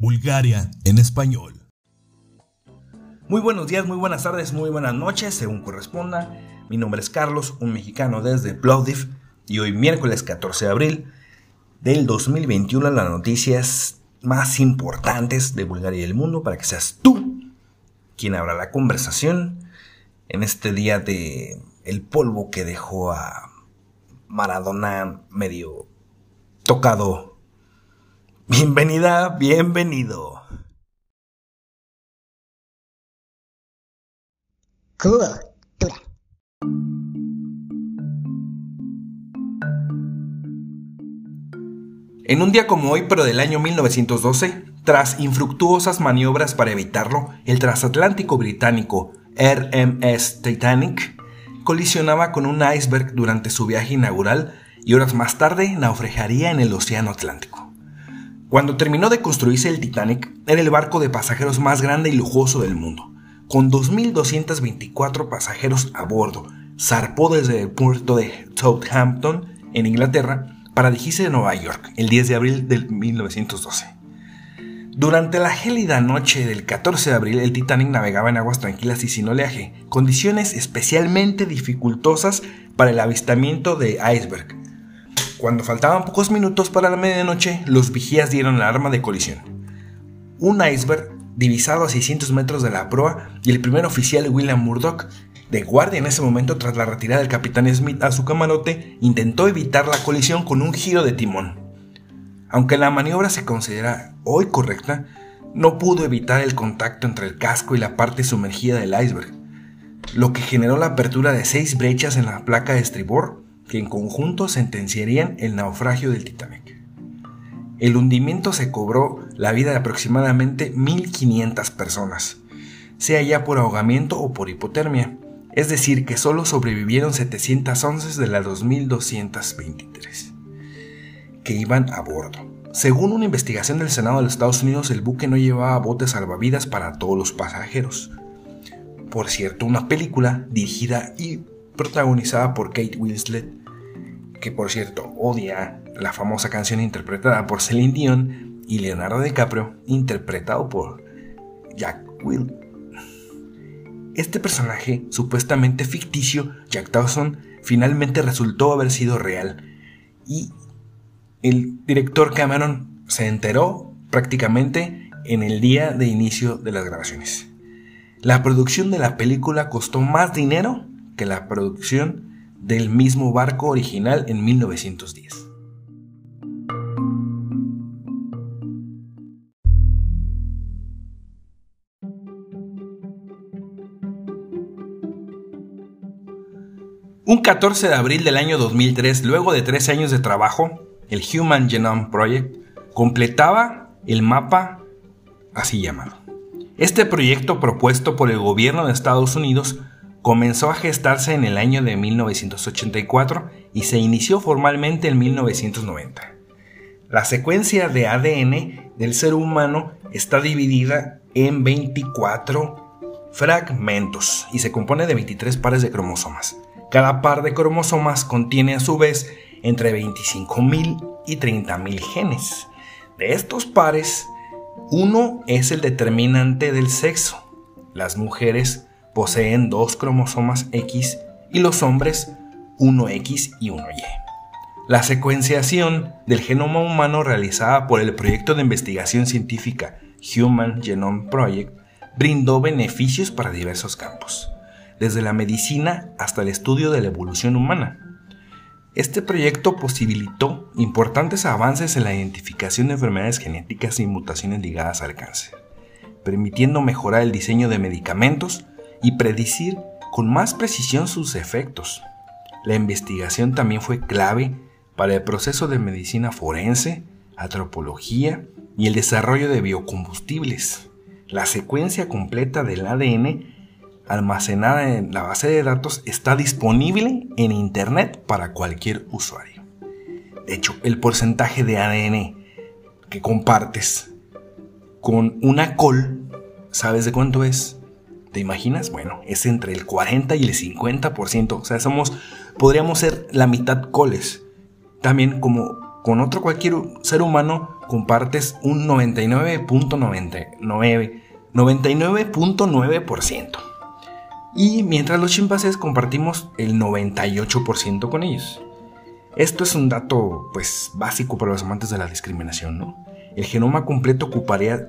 Bulgaria en español. Muy buenos días, muy buenas tardes, muy buenas noches, según corresponda. Mi nombre es Carlos, un mexicano desde Plovdiv, y hoy miércoles 14 de abril del 2021 las noticias más importantes de Bulgaria y el mundo para que seas tú quien abra la conversación en este día de el polvo que dejó a Maradona medio tocado Bienvenida, bienvenido. Cultura. En un día como hoy, pero del año 1912, tras infructuosas maniobras para evitarlo, el transatlántico británico RMS Titanic colisionaba con un iceberg durante su viaje inaugural y horas más tarde naufragaría en el Océano Atlántico. Cuando terminó de construirse el Titanic, era el barco de pasajeros más grande y lujoso del mundo, con 2.224 pasajeros a bordo. Zarpó desde el puerto de Southampton, en Inglaterra, para dirigirse a Nueva York el 10 de abril de 1912. Durante la gélida noche del 14 de abril, el Titanic navegaba en aguas tranquilas y sin oleaje, condiciones especialmente dificultosas para el avistamiento de iceberg, cuando faltaban pocos minutos para la medianoche, los vigías dieron la arma de colisión. Un iceberg divisado a 600 metros de la proa y el primer oficial William Murdoch, de guardia en ese momento tras la retirada del capitán Smith a su camarote, intentó evitar la colisión con un giro de timón. Aunque la maniobra se considera hoy correcta, no pudo evitar el contacto entre el casco y la parte sumergida del iceberg, lo que generó la apertura de seis brechas en la placa de estribor que en conjunto sentenciarían el naufragio del Titanic. El hundimiento se cobró la vida de aproximadamente 1.500 personas, sea ya por ahogamiento o por hipotermia, es decir, que solo sobrevivieron 711 de las 2.223 que iban a bordo. Según una investigación del Senado de los Estados Unidos, el buque no llevaba botes salvavidas para todos los pasajeros. Por cierto, una película dirigida y protagonizada por Kate Winslet que por cierto odia la famosa canción interpretada por Celine Dion y Leonardo DiCaprio, interpretado por Jack Will. Este personaje, supuestamente ficticio, Jack Dawson, finalmente resultó haber sido real. Y el director Cameron se enteró prácticamente en el día de inicio de las grabaciones. La producción de la película costó más dinero que la producción del mismo barco original en 1910. Un 14 de abril del año 2003, luego de tres años de trabajo, el Human Genome Project completaba el mapa así llamado. Este proyecto propuesto por el gobierno de Estados Unidos comenzó a gestarse en el año de 1984 y se inició formalmente en 1990. La secuencia de ADN del ser humano está dividida en 24 fragmentos y se compone de 23 pares de cromosomas. Cada par de cromosomas contiene a su vez entre 25.000 y 30.000 genes. De estos pares, uno es el determinante del sexo. Las mujeres poseen dos cromosomas X y los hombres 1X y 1Y. La secuenciación del genoma humano realizada por el proyecto de investigación científica Human Genome Project brindó beneficios para diversos campos, desde la medicina hasta el estudio de la evolución humana. Este proyecto posibilitó importantes avances en la identificación de enfermedades genéticas y mutaciones ligadas al cáncer, permitiendo mejorar el diseño de medicamentos y predecir con más precisión sus efectos. La investigación también fue clave para el proceso de medicina forense, antropología y el desarrollo de biocombustibles. La secuencia completa del ADN almacenada en la base de datos está disponible en Internet para cualquier usuario. De hecho, el porcentaje de ADN que compartes con una col, ¿sabes de cuánto es? ¿Te imaginas? Bueno, es entre el 40 y el 50%. O sea, somos, podríamos ser la mitad coles. También como con otro cualquier ser humano, compartes un 99.99%. y mientras los chimpancés compartimos el 98% con ellos. Esto es un dato pues básico para los amantes de la discriminación, ¿no? El genoma completo ocuparía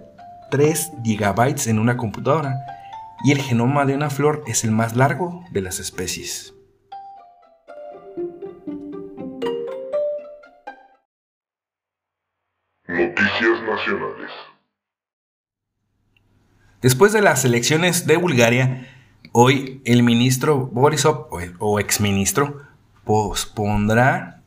3 GB en una computadora y el genoma de una flor es el más largo de las especies. Noticias nacionales. Después de las elecciones de Bulgaria, hoy el ministro Borisov o exministro pospondrá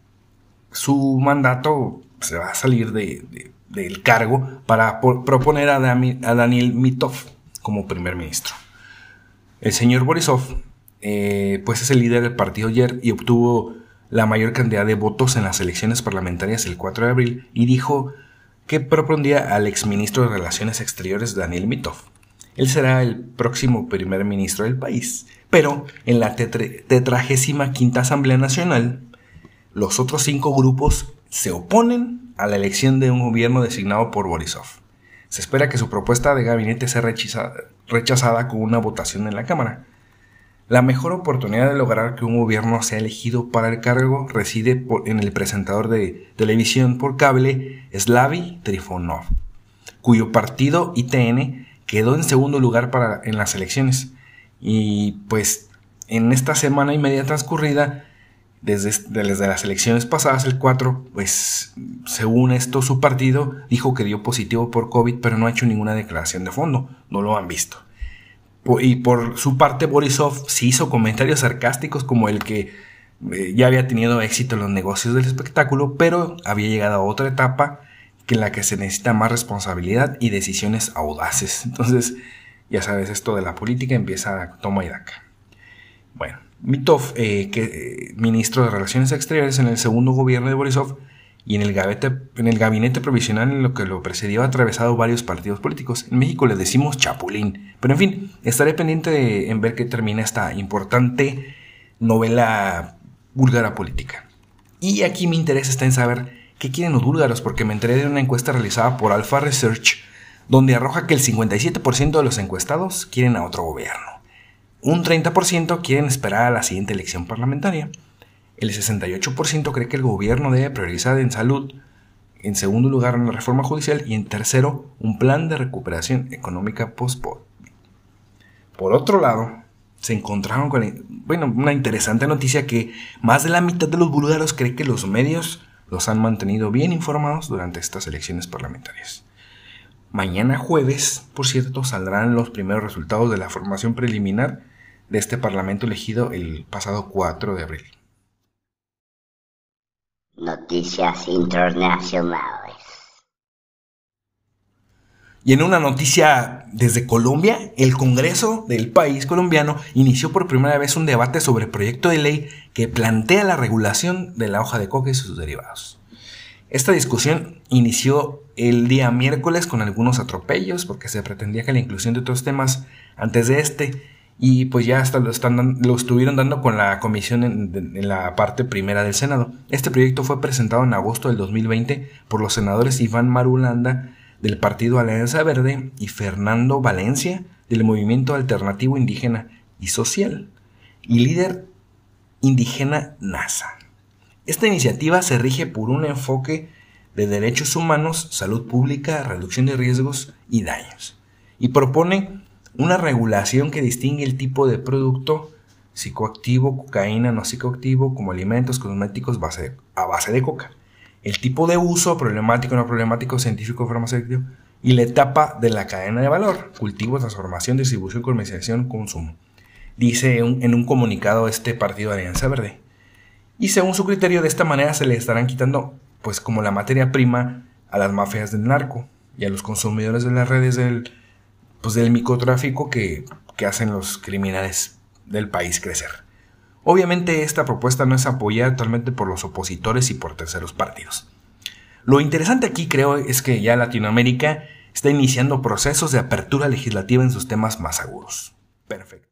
su mandato, se va a salir del cargo para proponer a, Daniel Mitov como primer ministro. El señor Borisov, eh, pues es el líder del partido ayer y obtuvo la mayor cantidad de votos en las elecciones parlamentarias el 4 de abril y dijo que propondría al exministro de Relaciones Exteriores Daniel Mitov. Él será el próximo primer ministro del país. Pero en la tetragésima quinta Asamblea Nacional, los otros cinco grupos se oponen a la elección de un gobierno designado por Borisov. Se espera que su propuesta de gabinete sea rechazada, rechazada con una votación en la Cámara. La mejor oportunidad de lograr que un gobierno sea elegido para el cargo reside en el presentador de televisión por cable Slavi Trifonov, cuyo partido ITN quedó en segundo lugar para, en las elecciones. Y pues en esta semana y media transcurrida, desde, las elecciones pasadas, el 4, pues según esto su partido dijo que dio positivo por COVID, pero no ha hecho ninguna declaración de fondo, no lo han visto. Y por su parte, Borisov sí hizo comentarios sarcásticos como el que eh, ya había tenido éxito en los negocios del espectáculo, pero había llegado a otra etapa que en la que se necesita más responsabilidad y decisiones audaces. Entonces, ya sabes, esto de la política empieza a toma y daca. Bueno, Mitov, eh, que, eh, ministro de Relaciones Exteriores en el segundo gobierno de Borisov, y en el, gabinete, en el gabinete provisional en lo que lo precedió ha atravesado varios partidos políticos. En México le decimos chapulín. Pero en fin, estaré pendiente en ver qué termina esta importante novela búlgara política. Y aquí mi interés está en saber qué quieren los búlgaros, porque me enteré de una encuesta realizada por Alpha Research, donde arroja que el 57% de los encuestados quieren a otro gobierno. Un 30% quieren esperar a la siguiente elección parlamentaria el 68% cree que el gobierno debe priorizar en salud, en segundo lugar en la reforma judicial y en tercero un plan de recuperación económica post -COVID. Por otro lado, se encontraron con bueno, una interesante noticia que más de la mitad de los búlgaros cree que los medios los han mantenido bien informados durante estas elecciones parlamentarias. Mañana jueves, por cierto, saldrán los primeros resultados de la formación preliminar de este parlamento elegido el pasado 4 de abril. Noticias internacionales. Y en una noticia desde Colombia, el Congreso del país colombiano inició por primera vez un debate sobre el proyecto de ley que plantea la regulación de la hoja de coca y sus derivados. Esta discusión inició el día miércoles con algunos atropellos porque se pretendía que la inclusión de otros temas antes de este y pues ya hasta lo, están, lo estuvieron dando con la comisión en, la parte primera del Senado. Este proyecto fue presentado en agosto del 2020 por los senadores Iván Marulanda del Partido Alianza Verde y Fernando Valencia del Movimiento Alternativo Indígena y Social y líder indígena NASA. Esta iniciativa se rige por un enfoque de derechos humanos, salud pública, reducción de riesgos y daños y propone una regulación que distingue el tipo de producto psicoactivo, cocaína no psicoactivo, como alimentos cosméticos a base de coca, el tipo de uso, problemático, no problemático, científico, farmacéutico, y la etapa de la cadena de valor, cultivo, transformación, distribución, comercialización, consumo. Dice en un comunicado este partido de Alianza Verde. Y según su criterio, de esta manera se le estarán quitando, pues como la materia prima, a las mafias del narco y a los consumidores de las redes del pues, del microtráfico que, que hacen los criminales del país crecer. Obviamente esta propuesta no es apoyada totalmente por los opositores y por terceros partidos. Lo interesante aquí creo es que ya Latinoamérica está iniciando procesos de apertura legislativa en sus temas más agudos. Perfecto.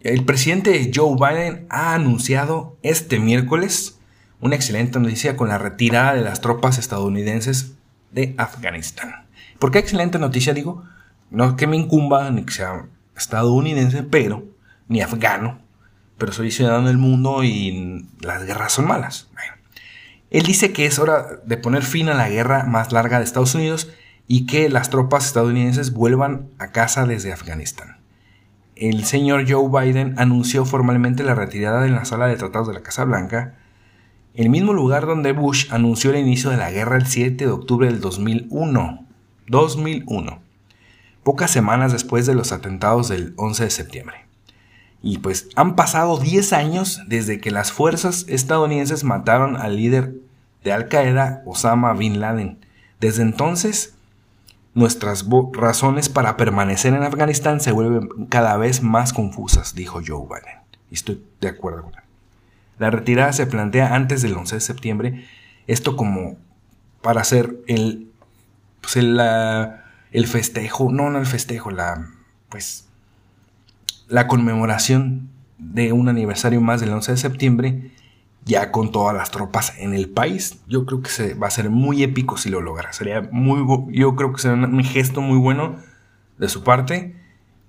El presidente Joe Biden ha anunciado este miércoles una excelente noticia con la retirada de las tropas estadounidenses de Afganistán. ¿Por qué excelente noticia digo? No que me incumba ni que sea estadounidense, pero ni afgano, pero soy ciudadano del mundo y las guerras son malas. él dice que es hora de poner fin a la guerra más larga de Estados Unidos y que las tropas estadounidenses vuelvan a casa desde Afganistán. El señor Joe Biden anunció formalmente la retirada de la sala de tratados de la Casa Blanca, el mismo lugar donde Bush anunció el inicio de la guerra el 7 de octubre del 2001. 2001. Pocas semanas después de los atentados del 11 de septiembre. Y pues han pasado 10 años desde que las fuerzas estadounidenses mataron al líder de Al Qaeda, Osama Bin Laden. Desde entonces, nuestras razones para permanecer en Afganistán se vuelven cada vez más confusas, dijo Joe Biden. Y estoy de acuerdo con él. La retirada se plantea antes del 11 de septiembre, esto como para hacer el, pues el, el festejo, no, no el festejo, la, pues, la conmemoración de un aniversario más del 11 de septiembre, ya con todas las tropas en el país. Yo creo que se, va a ser muy épico si lo logra. Sería muy, yo creo que será un gesto muy bueno de su parte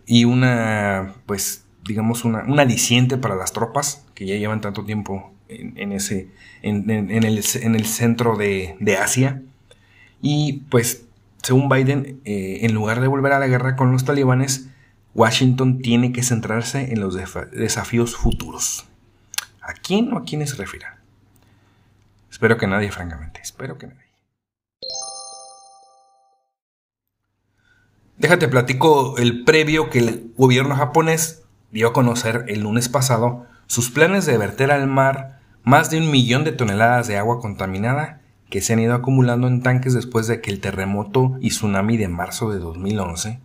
y una, pues, digamos, una, un aliciente para las tropas que ya llevan tanto tiempo en, ese, en, el, centro de, Asia. Y pues, según Biden, eh, en lugar de volver a la guerra con los talibanes, Washington tiene que centrarse en los desafíos futuros. ¿A quién o a quiénes se refiere? Espero que nadie, francamente. Espero que nadie. Déjate platico el previo que el gobierno japonés dio a conocer el lunes pasado sus planes de verter al mar más de un millón de toneladas de agua contaminada que se han ido acumulando en tanques después de que el terremoto y tsunami de marzo de 2011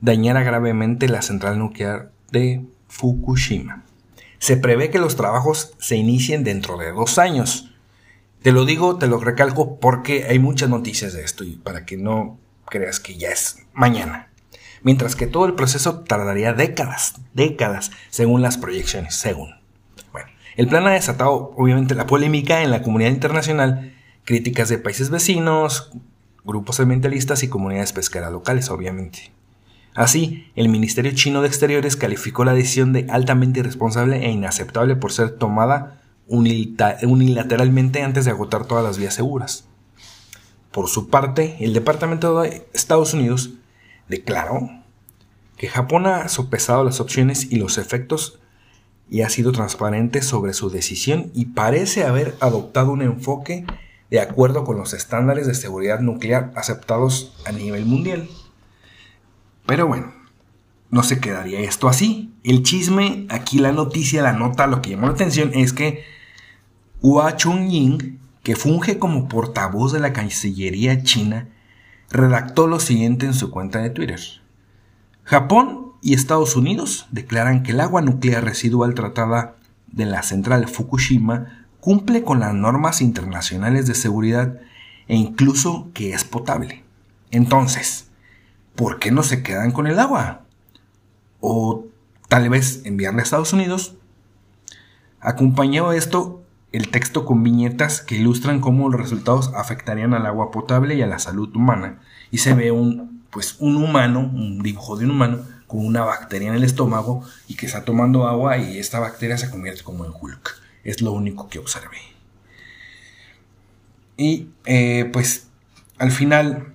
dañara gravemente la central nuclear de Fukushima. Se prevé que los trabajos se inicien dentro de dos años. Te lo digo, te lo recalco porque hay muchas noticias de esto y para que no creas que ya es mañana. Mientras que todo el proceso tardaría décadas, décadas, según las proyecciones, según. Bueno, el plan ha desatado obviamente la polémica en la comunidad internacional, críticas de países vecinos, grupos ambientalistas y comunidades pesqueras locales, obviamente. Así, el Ministerio chino de Exteriores calificó la decisión de altamente irresponsable e inaceptable por ser tomada unilateralmente antes de agotar todas las vías seguras. Por su parte, el Departamento de Estados Unidos declaró que Japón ha sopesado las opciones y los efectos y ha sido transparente sobre su decisión y parece haber adoptado un enfoque de acuerdo con los estándares de seguridad nuclear aceptados a nivel mundial. Pero bueno, no se quedaría esto así. El chisme, aquí la noticia, la nota, lo que llamó la atención es que Hua Chunying, que funge como portavoz de la Cancillería china, redactó lo siguiente en su cuenta de Twitter. Japón y Estados Unidos declaran que el agua nuclear residual tratada de la central Fukushima cumple con las normas internacionales de seguridad e incluso que es potable. Entonces, ¿por qué no se quedan con el agua? O tal vez enviarle a Estados Unidos. Acompañado esto, el texto con viñetas que ilustran cómo los resultados afectarían al agua potable y a la salud humana. Y se ve un, pues, un humano, un dibujo de un humano, con una bacteria en el estómago y que está tomando agua y esta bacteria se convierte como en Hulk. Es lo único que observé. Y eh, pues al final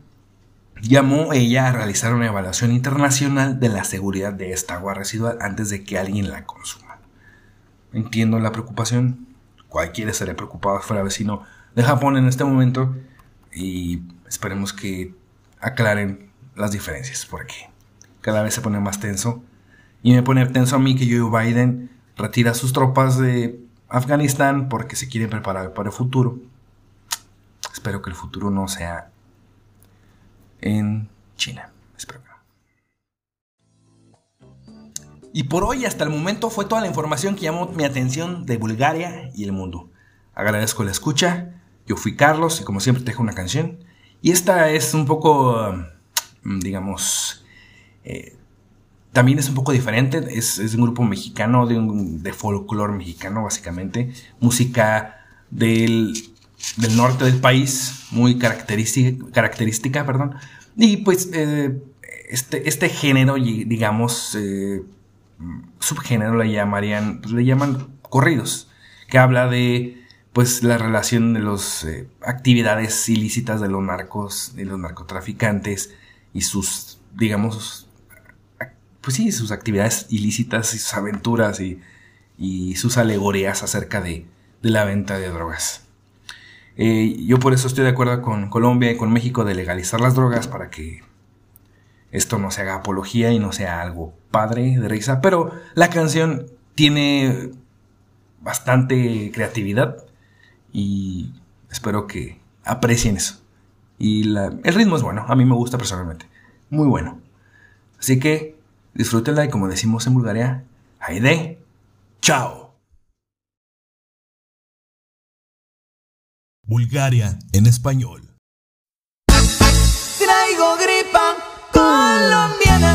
llamó ella a realizar una evaluación internacional de la seguridad de esta agua residual antes de que alguien la consuma. Entiendo la preocupación, cualquiera estaría preocupado fuera vecino de Japón en este momento y esperemos que aclaren las diferencias porque cada vez se pone más tenso y me pone tenso a mí que Joe Biden retira sus tropas de Afganistán porque se quiere preparar para el futuro. Espero que el futuro no sea en China. Espero Y por hoy, hasta el momento, fue toda la información que llamó mi atención de Bulgaria y el mundo. Agradezco la escucha. Yo fui Carlos y como siempre te dejo una canción. Y esta es un poco, mm, digamos, eh, también es un poco diferente. Es, un grupo mexicano, de, de folclore mexicano, básicamente. Música del, norte del país, muy característica, característica perdón. Y pues eh, este, este género, digamos, eh, subgénero le llamarían, pues, le llaman corridos, que habla de pues la relación de las eh, actividades ilícitas de los narcos, de los narcotraficantes y sus, digamos, pues sí, sus actividades ilícitas y sus aventuras y, sus alegorías acerca de, la venta de drogas. Eh, yo por eso estoy de acuerdo con Colombia y con México de legalizar las drogas para que esto no se haga apología y no sea algo padre de risa, pero la canción tiene bastante creatividad y espero que aprecien eso. Y el ritmo es bueno, a mí me gusta personalmente, muy bueno. Así que disfrútenla y como decimos en Bulgaria, Aide, chao. Bulgaria en español. Traigo gripa colombiana.